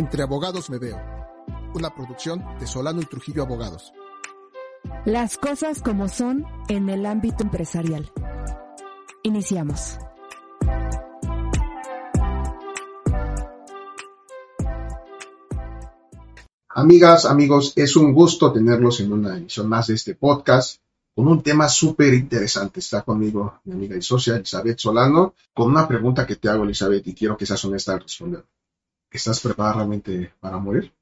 Entre Abogados Me Veo, una producción de Solano y Trujillo Abogados. Las cosas como son en el ámbito empresarial. Iniciamos. Amigas, amigos, es un gusto tenerlos en una emisión más de este podcast con un tema súper interesante. Está conmigo mi amiga y socia Elizabeth Solano con una pregunta que te hago, Elizabeth, y quiero que seas honesta al responder. ¿Estás preparada realmente para morir?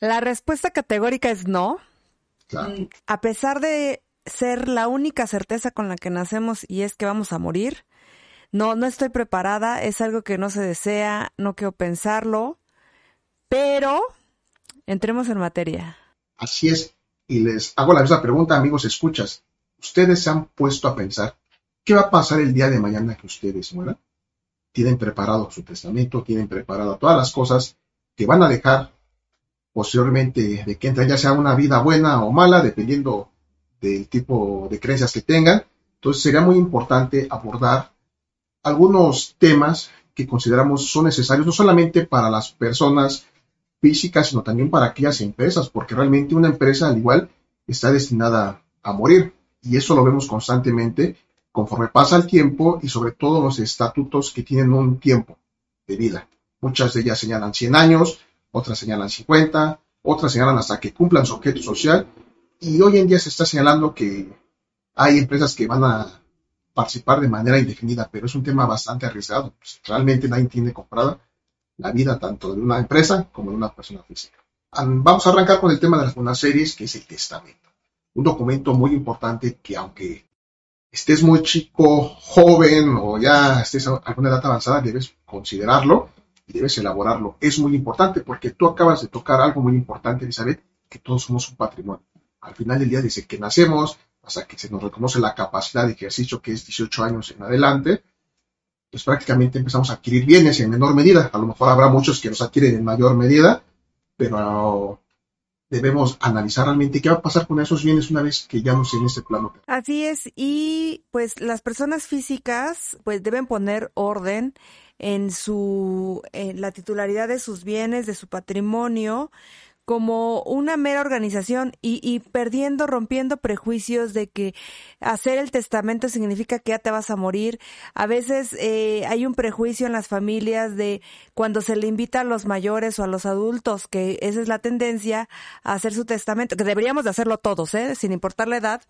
La respuesta categórica es no. Claro. Mm, A pesar de ser la única certeza con la que nacemos y es que vamos a morir, no, no estoy preparada, es algo que no se desea, no quiero pensarlo, pero entremos en materia. Así es. Y les hago la misma pregunta, amigos, escuchas. ¿Ustedes se han puesto a pensar qué va a pasar el día de mañana que ustedes mueran? Tienen preparado su testamento, tienen preparado todas las cosas que van a dejar posteriormente de que entren, ya sea una vida buena o mala, dependiendo del tipo de creencias que tengan. Entonces sería muy importante abordar algunos temas que consideramos son necesarios no solamente para las personas físicas, sino también para aquellas empresas, porque realmente una empresa al igual está destinada a morir y eso lo vemos constantemente conforme pasa el tiempo y sobre todo los estatutos que tienen un tiempo de vida. Muchas de ellas señalan 100 años, otras señalan 50, otras señalan hasta que cumplan su objeto social y hoy en día se está señalando que hay empresas que van a participar de manera indefinida, pero es un tema bastante arriesgado. Pues, realmente nadie tiene comprada la vida tanto de una empresa como de una persona física. Am- Vamos a arrancar con el tema de las buenas series, que es el testamento. Un documento muy importante que aunque estés muy chico, joven o ya estés a alguna edad avanzada, debes considerarlo y debes elaborarlo. Es muy importante porque tú acabas de tocar algo muy importante, Elizabeth, que todos somos un patrimonio. Al final del día, desde que nacemos hasta que se nos reconoce la capacidad de ejercicio, que es 18 años en adelante, pues prácticamente empezamos a adquirir bienes en menor medida. A lo mejor habrá muchos que los adquieren en mayor medida, pero debemos analizar realmente qué va a pasar con esos bienes una vez que ya no en este plano. Así es, y pues las personas físicas pues deben poner orden en su en la titularidad de sus bienes, de su patrimonio, como una mera organización y, y perdiendo, rompiendo prejuicios de que hacer el testamento significa que ya te vas a morir. A veces eh, hay un prejuicio en las familias de cuando se le invita a los mayores o a los adultos, que esa es la tendencia a hacer su testamento, que deberíamos de hacerlo todos, ¿eh? sin importar la edad,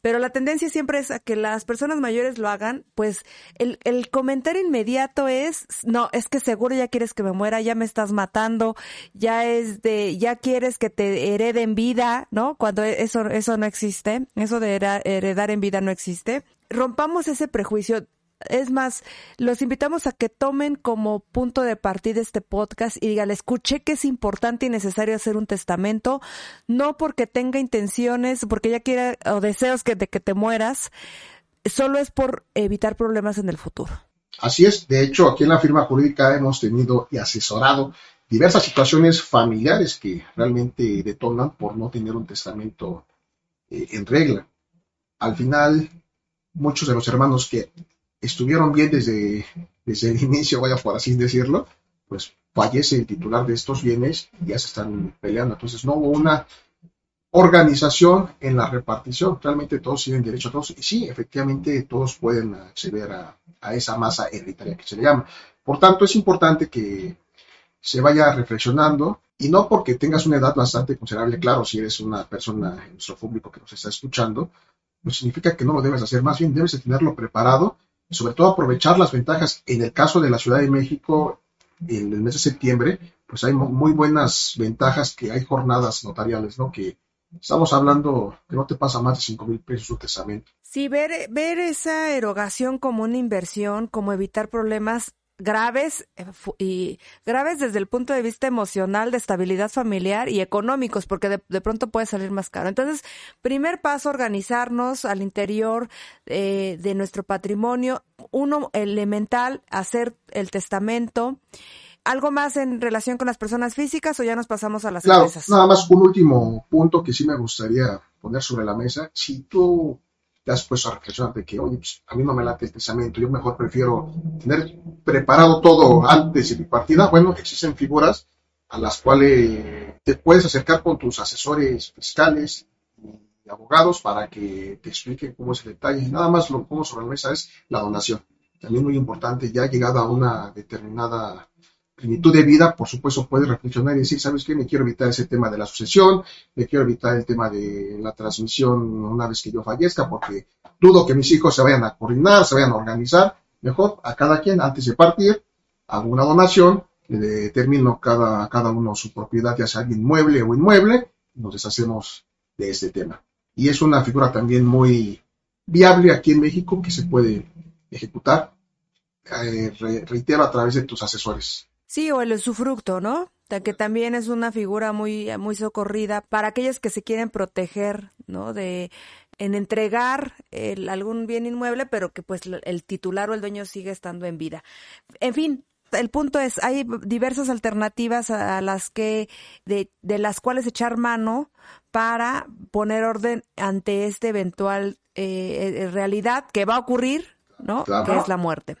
pero la tendencia siempre es a que las personas mayores lo hagan, pues el, el comentario inmediato es, no, es que seguro ya quieres que me muera, ya me estás matando, ya es de, ya quieres que te hereden vida, ¿no? Cuando eso, eso no existe, eso de heredar en vida no existe. Rompamos ese prejuicio. Es más, los invitamos a que tomen como punto de partida este podcast y digan, escuché que es importante y necesario hacer un testamento, no porque tenga intenciones, porque ya quiera o deseos que, de que te mueras, solo es por evitar problemas en el futuro. Así es, de hecho, aquí en la firma jurídica hemos tenido y asesorado diversas situaciones familiares que realmente detonan por no tener un testamento eh, en regla. Al final, muchos de los hermanos que estuvieron bien desde, desde el inicio, vaya por así decirlo, pues fallece el titular de estos bienes y ya se están peleando. Entonces no hubo una organización en la repartición. Realmente todos tienen derecho a todos. Y sí, efectivamente todos pueden acceder a, a esa masa hereditaria que se le llama. Por tanto, es importante que se vaya reflexionando y no porque tengas una edad bastante considerable, claro, si eres una persona en nuestro público que nos está escuchando, no significa que no lo debes hacer, más bien debes de tenerlo preparado y sobre todo aprovechar las ventajas. En el caso de la Ciudad de México, en el mes de septiembre, pues hay mu- muy buenas ventajas que hay jornadas notariales, ¿no? Que estamos hablando que no te pasa más de 5 mil pesos su testamento. Sí, ver, ver esa erogación como una inversión, como evitar problemas graves eh, y graves desde el punto de vista emocional, de estabilidad familiar y económicos, porque de, de pronto puede salir más caro. Entonces, primer paso, organizarnos al interior eh, de nuestro patrimonio. Uno elemental, hacer el testamento. ¿Algo más en relación con las personas físicas o ya nos pasamos a las Claro, empresas? nada más un último punto que sí me gustaría poner sobre la mesa. Si tú te has puesto a reflexionar de que, oye, pues, a mí no me late el testamento, yo mejor prefiero tener preparado todo antes de mi partida. Bueno, existen figuras a las cuales te puedes acercar con tus asesores fiscales y abogados para que te expliquen cómo es el detalle. Nada más lo pongo sobre la mesa es la donación. También muy importante, ya llegada a una determinada plenitud de vida, por supuesto, puedes reflexionar y decir, ¿sabes qué? Me quiero evitar ese tema de la sucesión, me quiero evitar el tema de la transmisión una vez que yo fallezca, porque dudo que mis hijos se vayan a coordinar, se vayan a organizar. Mejor a cada quien, antes de partir, hago una donación, le determino cada, cada uno su propiedad, ya sea inmueble o inmueble, nos deshacemos de este tema. Y es una figura también muy viable aquí en México que se puede ejecutar, eh, reitero, a través de tus asesores. Sí, o el usufructo, ¿no? que también es una figura muy, muy socorrida para aquellos que se quieren proteger, ¿no? De en entregar el, algún bien inmueble, pero que pues el titular o el dueño sigue estando en vida. En fin, el punto es, hay diversas alternativas a las que, de, de las cuales echar mano para poner orden ante esta eventual eh, eh realidad que va a ocurrir, ¿no? Que es la muerte.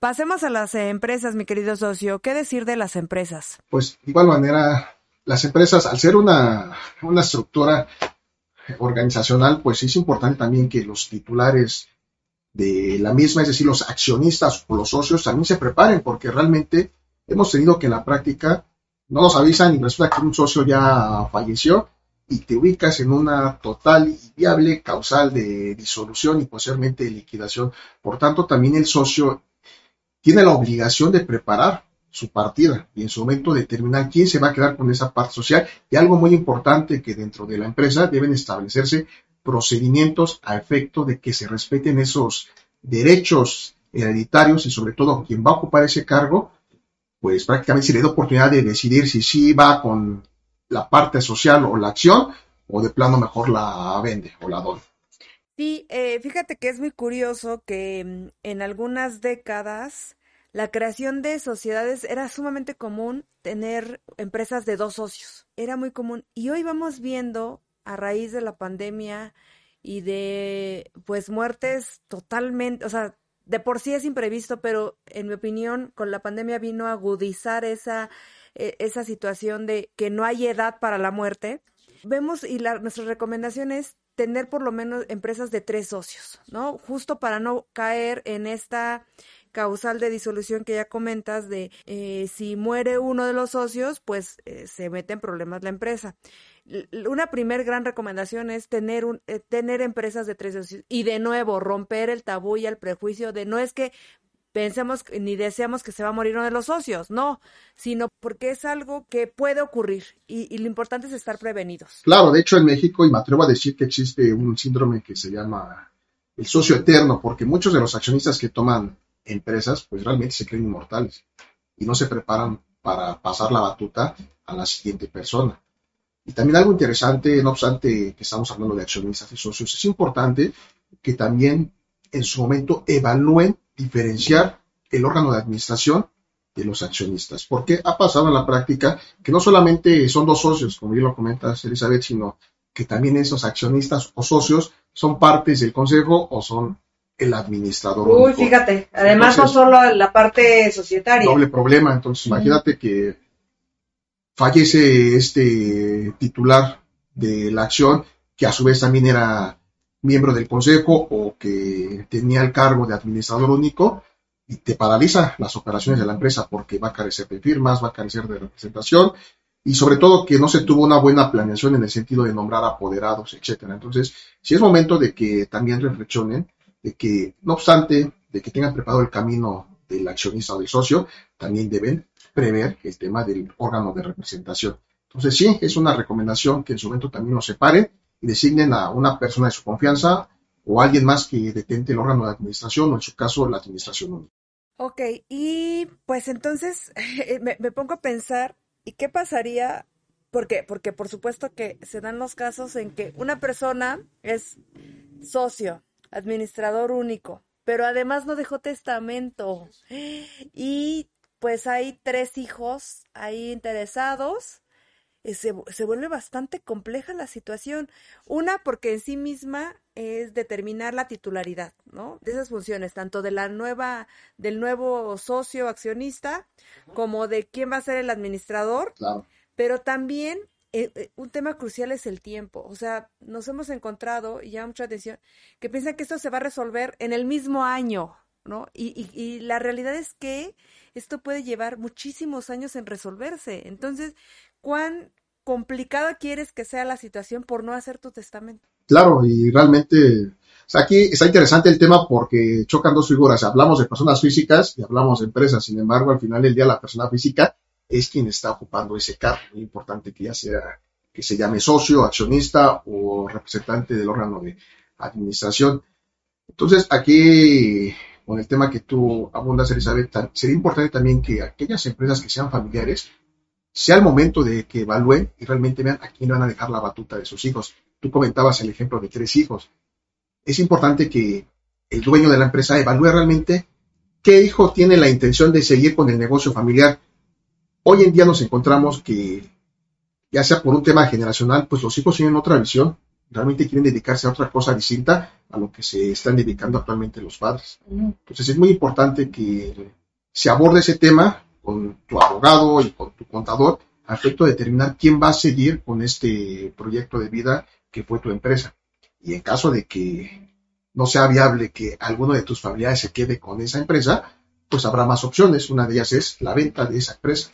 Pasemos a las empresas, mi querido socio. ¿Qué decir de las empresas? Pues de igual manera, las empresas, al ser una, una estructura organizacional, pues es importante también que los titulares de la misma, es decir, los accionistas o los socios también se preparen, porque realmente hemos tenido que en la práctica no nos avisan y resulta que un socio ya falleció y te ubicas en una total y viable causal de disolución y posiblemente liquidación. Por tanto, también el socio tiene la obligación de preparar su partida y en su momento determinar quién se va a quedar con esa parte social y algo muy importante que dentro de la empresa deben establecerse procedimientos a efecto de que se respeten esos derechos hereditarios y sobre todo quien va a ocupar ese cargo pues prácticamente se le da oportunidad de decidir si sí va con la parte social o la acción o de plano mejor la vende o la dona. Sí, eh, fíjate que es muy curioso que mm, en algunas décadas la creación de sociedades era sumamente común tener empresas de dos socios. Era muy común. Y hoy vamos viendo, a raíz de la pandemia y de pues muertes totalmente, o sea, de por sí es imprevisto, pero en mi opinión, con la pandemia vino a agudizar esa, e, esa situación de que no hay edad para la muerte. Vemos y la, nuestra recomendación es tener por lo menos empresas de tres socios, ¿no? Justo para no caer en esta causal de disolución que ya comentas de eh, si muere uno de los socios, pues eh, se mete en problemas la empresa. Una primer gran recomendación es tener eh, tener empresas de tres socios y de nuevo romper el tabú y el prejuicio de no es que pensemos ni deseamos que se va a morir uno de los socios, no, sino porque es algo que puede ocurrir y, lo importante es estar prevenidos. Claro, de hecho en México, y me atrevo a decir que existe un síndrome que se llama el socio eterno, porque muchos de los accionistas que toman empresas, pues realmente se creen inmortales y no se preparan para pasar la batuta a la siguiente persona. Y también algo interesante, no obstante que estamos hablando de accionistas y socios, es importante que también en su momento evalúen diferenciar el órgano de administración de los accionistas, porque ha pasado en la práctica que no solamente son dos socios, como bien lo comentas Elizabeth, sino que también esos accionistas o socios son partes del consejo o son el administrador. Uy, fíjate, además no solo la parte societaria. Doble problema, entonces imagínate que fallece este titular de la acción, que a su vez también era miembro del consejo o que tenía el cargo de administrador único y te paraliza las operaciones de la empresa porque va a carecer de firmas, va a carecer de representación y sobre todo que no se tuvo una buena planeación en el sentido de nombrar apoderados, etcétera. Entonces, si es momento de que también reflexionen de que, no obstante, de que tengan preparado el camino del accionista o del socio, también deben prever el tema del órgano de representación. Entonces, sí, es una recomendación que en su momento también nos separen designen a una persona de su confianza o alguien más que detente el órgano de administración o en su caso la administración única. Ok, y pues entonces me, me, pongo a pensar, ¿y qué pasaría? Porque, porque por supuesto que se dan los casos en que una persona es socio, administrador único, pero además no dejó testamento. Y pues hay tres hijos ahí interesados eh, se, se, vuelve bastante compleja la situación. Una, porque en sí misma es determinar la titularidad, ¿no? De esas funciones, tanto de la nueva, del nuevo socio accionista, como de quién va a ser el administrador. Claro. Pero también eh, eh, un tema crucial es el tiempo. O sea, nos hemos encontrado, y llama mucha atención, que piensan que esto se va a resolver en el mismo año, ¿no? Y, y, y la realidad es que esto puede llevar muchísimos años en resolverse. Entonces, ¿cuán complicada quieres que sea la situación por no hacer tu testamento? Claro, y realmente, o sea, aquí está interesante el tema porque chocan dos figuras. Hablamos de personas físicas y hablamos de empresas. Sin embargo, al final del día, la persona física es quien está ocupando ese cargo. Muy importante que ya sea, que se llame socio, accionista o representante del órgano de administración. Entonces, aquí, con el tema que tú abundas, Elizabeth, sería importante también que aquellas empresas que sean familiares, sea el momento de que evalúen y realmente vean a quién van a dejar la batuta de sus hijos. Tú comentabas el ejemplo de tres hijos. Es importante que el dueño de la empresa evalúe realmente qué hijo tiene la intención de seguir con el negocio familiar. Hoy en día nos encontramos que, ya sea por un tema generacional, pues los hijos tienen otra visión, realmente quieren dedicarse a otra cosa distinta a lo que se están dedicando actualmente los padres. Entonces es muy importante que se aborde ese tema con tu abogado y contador de determinar quién va a seguir con este proyecto de vida que fue tu empresa. Y en caso de que no sea viable que alguno de tus familiares se quede con esa empresa, pues habrá más opciones. Una de ellas es la venta de esa empresa.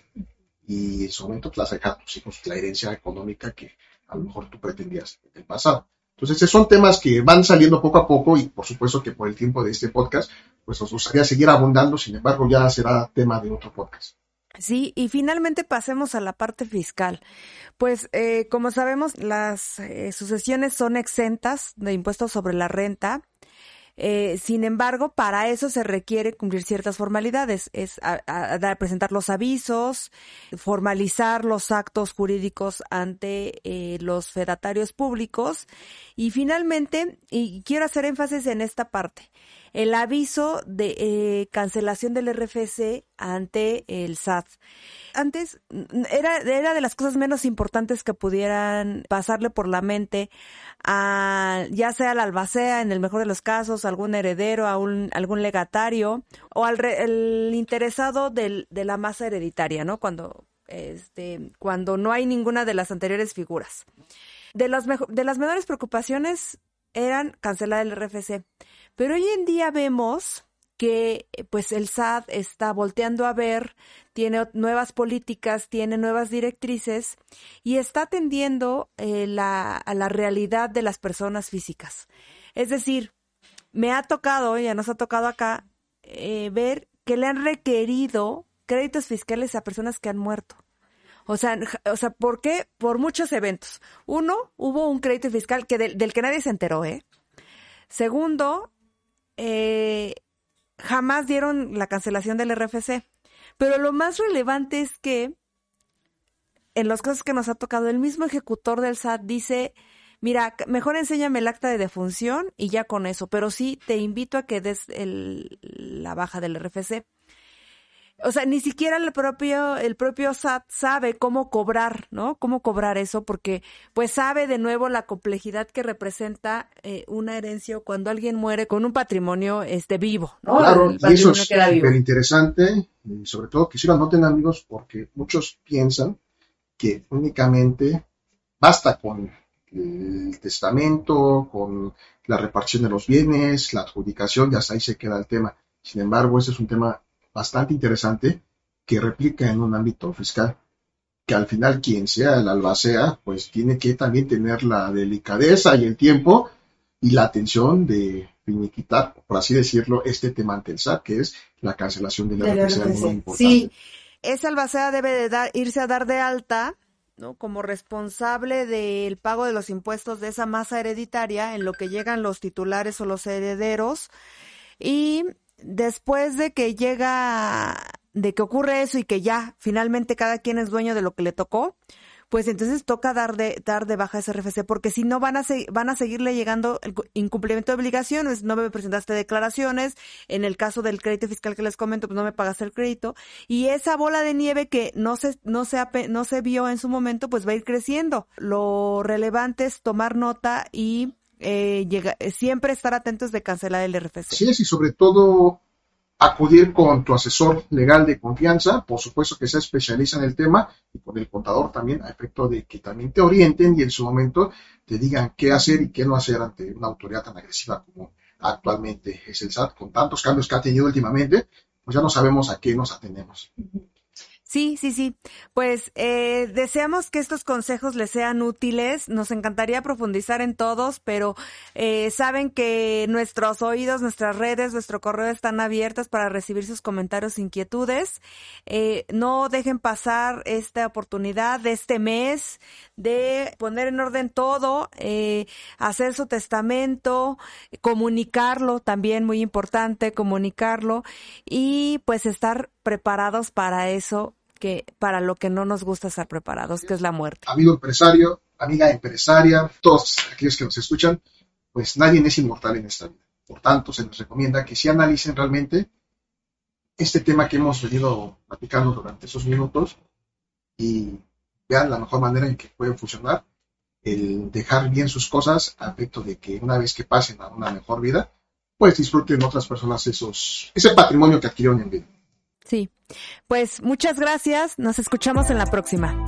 Y en su momento te vas a dejar a tus hijos la herencia económica que a lo mejor tú pretendías en el pasado. Entonces, son temas que van saliendo poco a poco y por supuesto que por el tiempo de este podcast, pues nos gustaría seguir abundando, sin embargo, ya será tema de otro podcast. Sí, y finalmente pasemos a la parte fiscal. Pues eh, como sabemos, las eh, sucesiones son exentas de impuestos sobre la renta. Eh, sin embargo, para eso se requiere cumplir ciertas formalidades, es a, a, presentar los avisos, formalizar los actos jurídicos ante eh, los fedatarios públicos y finalmente, y quiero hacer énfasis en esta parte, el aviso de eh, cancelación del RFC ante el SAT. Antes era, era de las cosas menos importantes que pudieran pasarle por la mente a ya sea al albacea, en el mejor de los casos, algún heredero, a un, algún legatario o al el interesado del, de la masa hereditaria, ¿no? Cuando, este, cuando no hay ninguna de las anteriores figuras. De, los de las menores preocupaciones eran cancelar el RFC. Pero hoy en día vemos que pues el SAT está volteando a ver, tiene nuevas políticas, tiene nuevas directrices y está atendiendo eh, la, a la realidad de las personas físicas. Es decir, me ha tocado, ya nos ha tocado acá, eh, ver que le han requerido créditos fiscales a personas que han muerto. O sea, o sea, ¿por qué? Por muchos eventos. Uno, hubo un crédito fiscal que del, que nadie se enteró, ¿eh? Segundo, eh, jamás dieron la cancelación del RFC. Pero lo más relevante es que en los casos que nos ha tocado, el mismo ejecutor del SAT dice, mira, mejor enséñame el acta de defunción y ya con eso, pero sí te invito a que des el, la baja del RFC o sea, ni siquiera el propio, el propio SAT sabe cómo cobrar, ¿no? Cómo cobrar eso, porque pues sabe de nuevo la complejidad que representa eh, una herencia cuando alguien muere con un patrimonio este vivo, ¿no? Claro, y eso es súper interesante, y sobre todo que si lo noten amigos, porque muchos piensan que únicamente basta con el testamento, con la repartición de los bienes, la adjudicación, y hasta ahí se queda el tema. Sin embargo, ese es un tema bastante interesante que replica en un ámbito fiscal, que al final quien sea el albacea, pues tiene que también tener la delicadeza y el tiempo y la atención de finiquitar, por así decirlo, este tema ante el SAT, que es la cancelación de la RFC. Sí, esa albacea debe de dar, irse a dar de alta ¿no? como responsable del pago de los impuestos de esa masa hereditaria en lo que llegan los titulares o los herederos y después de que llega, de que ocurre eso y que ya finalmente cada quien es dueño de lo que le tocó, pues entonces toca dar de, dar de baja ese RFC, porque si no van a, van a seguirle llegando el incumplimiento de obligaciones, no me presentaste declaraciones, en el caso del crédito fiscal que les comento, pues no me pagaste el crédito, y esa bola de nieve que no se, no se, no se vio en su momento, pues va a ir creciendo. Lo relevante es tomar nota y eh, llega, siempre estar atentos de cancelar el RFC. Sí, y sobre todo acudir con tu asesor legal de confianza, por supuesto que se especializa en el tema, y con el contador también, a efecto de que también te orienten y en su momento te digan qué hacer y qué no hacer ante una autoridad tan agresiva como actualmente es el SAT, con tantos cambios que ha tenido últimamente, pues ya no sabemos a qué nos atenemos. Sí, sí, sí. Pues eh, deseamos que estos consejos les sean útiles. Nos encantaría profundizar en todos, pero eh, saben que nuestros oídos, nuestras redes, nuestro correo están abiertas para recibir sus comentarios, e inquietudes. Eh, no dejen pasar esta oportunidad de este mes de poner en orden todo, eh, hacer su testamento, comunicarlo, también muy importante, comunicarlo y pues estar preparados para eso que para lo que no nos gusta estar preparados, que es la muerte. Amigo empresario, amiga empresaria, todos aquellos que nos escuchan, pues nadie es inmortal en esta vida. Por tanto, se nos recomienda que si analicen realmente este tema que hemos venido platicando durante esos minutos y vean la mejor manera en que pueden funcionar, el dejar bien sus cosas a efecto de que una vez que pasen a una mejor vida, pues disfruten otras personas esos, ese patrimonio que adquirieron en vida. Sí, pues muchas gracias, nos escuchamos en la próxima.